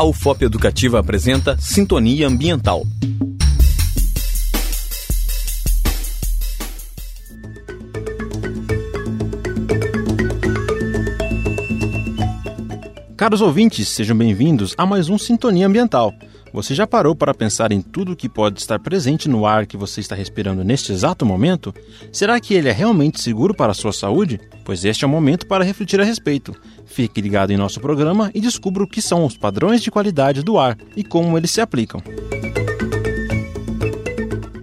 A UFOP Educativa apresenta Sintonia Ambiental. Caros ouvintes, sejam bem-vindos a mais um Sintonia Ambiental. Você já parou para pensar em tudo o que pode estar presente no ar que você está respirando neste exato momento? Será que ele é realmente seguro para a sua saúde? Pois este é o momento para refletir a respeito. Fique ligado em nosso programa e descubra o que são os padrões de qualidade do ar e como eles se aplicam.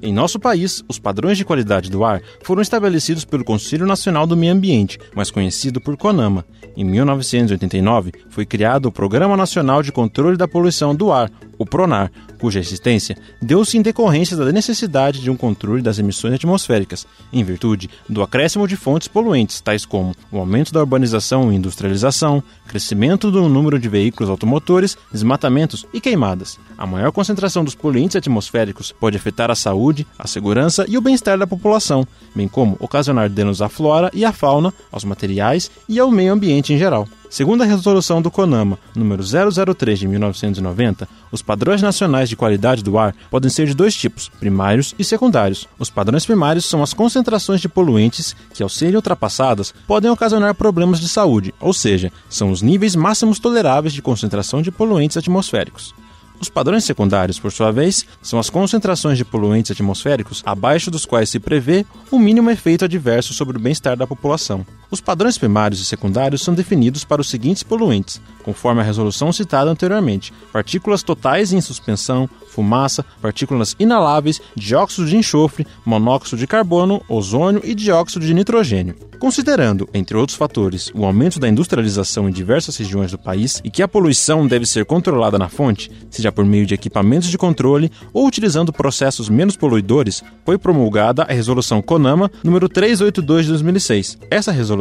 Em nosso país, os padrões de qualidade do ar foram estabelecidos pelo Conselho Nacional do Meio Ambiente, mais conhecido por CONAMA. Em 1989, foi criado o Programa Nacional de Controle da Poluição do Ar, o PRONAR, cuja existência deu-se em decorrência da necessidade de um controle das emissões atmosféricas, em virtude do acréscimo de fontes poluentes, tais como o aumento da urbanização e industrialização, crescimento do número de veículos automotores, desmatamentos e queimadas. A maior concentração dos poluentes atmosféricos pode afetar a saúde, a segurança e o bem-estar da população, bem como ocasionar danos à flora e à fauna, aos materiais e ao meio ambiente em geral. Segundo a resolução do CONAMA, número 003 de 1990, os padrões nacionais de qualidade do ar podem ser de dois tipos, primários e secundários. Os padrões primários são as concentrações de poluentes que, ao serem ultrapassadas, podem ocasionar problemas de saúde, ou seja, são os níveis máximos toleráveis de concentração de poluentes atmosféricos. Os padrões secundários, por sua vez, são as concentrações de poluentes atmosféricos abaixo dos quais se prevê um mínimo efeito adverso sobre o bem-estar da população. Os padrões primários e secundários são definidos para os seguintes poluentes, conforme a resolução citada anteriormente: partículas totais em suspensão, fumaça, partículas inaláveis, dióxido de enxofre, monóxido de carbono, ozônio e dióxido de nitrogênio. Considerando, entre outros fatores, o aumento da industrialização em diversas regiões do país e que a poluição deve ser controlada na fonte, seja por meio de equipamentos de controle ou utilizando processos menos poluidores, foi promulgada a Resolução CONAMA número 382 de 2006. Essa resolução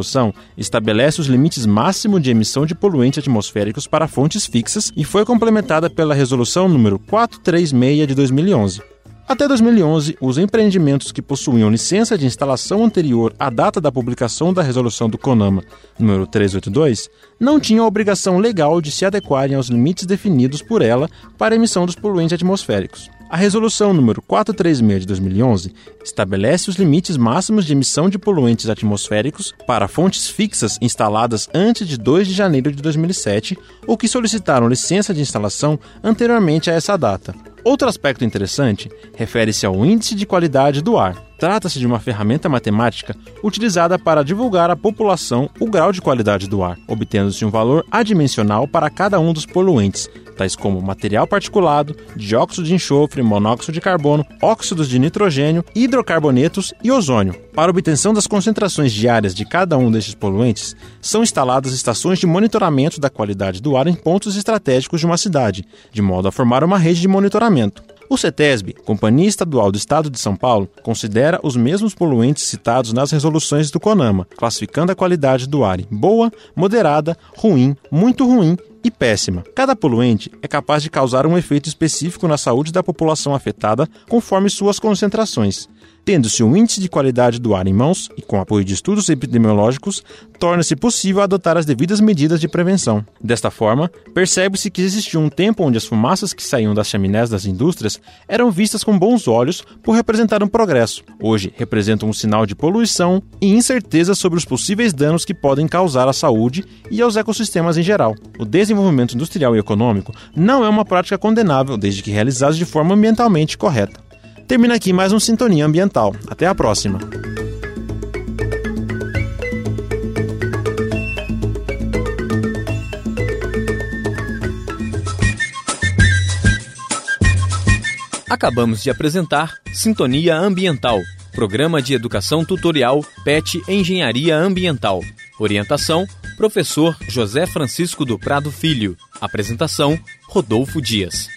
estabelece os limites máximos de emissão de poluentes atmosféricos para fontes fixas e foi complementada pela Resolução número 436 de 2011. Até 2011, os empreendimentos que possuíam licença de instalação anterior à data da publicação da resolução do CONAMA número 382 não tinham a obrigação legal de se adequarem aos limites definidos por ela para a emissão dos poluentes atmosféricos. A resolução número 436 de 2011 estabelece os limites máximos de emissão de poluentes atmosféricos para fontes fixas instaladas antes de 2 de janeiro de 2007 ou que solicitaram licença de instalação anteriormente a essa data. Outro aspecto interessante refere-se ao índice de qualidade do ar. Trata-se de uma ferramenta matemática utilizada para divulgar à população o grau de qualidade do ar, obtendo-se um valor adimensional para cada um dos poluentes, tais como material particulado, dióxido de enxofre, monóxido de carbono, óxidos de nitrogênio, hidrocarbonetos e ozônio. Para obtenção das concentrações diárias de cada um destes poluentes, são instaladas estações de monitoramento da qualidade do ar em pontos estratégicos de uma cidade, de modo a formar uma rede de monitoramento. O CETESB, Companhia Estadual do Estado de São Paulo, considera os mesmos poluentes citados nas resoluções do CONAMA, classificando a qualidade do ar em boa, moderada, ruim, muito ruim e péssima. Cada poluente é capaz de causar um efeito específico na saúde da população afetada conforme suas concentrações. Tendo-se um índice de qualidade do ar em mãos e com apoio de estudos epidemiológicos, torna-se possível adotar as devidas medidas de prevenção. Desta forma, percebe-se que existiu um tempo onde as fumaças que saíam das chaminés das indústrias eram vistas com bons olhos por representar um progresso. Hoje, representam um sinal de poluição e incerteza sobre os possíveis danos que podem causar à saúde e aos ecossistemas em geral. O desenvolvimento industrial e econômico não é uma prática condenável desde que realizado de forma ambientalmente correta. Termina aqui mais um Sintonia Ambiental. Até a próxima! Acabamos de apresentar Sintonia Ambiental, programa de educação tutorial PET Engenharia Ambiental. Orientação: Professor José Francisco do Prado Filho. Apresentação: Rodolfo Dias.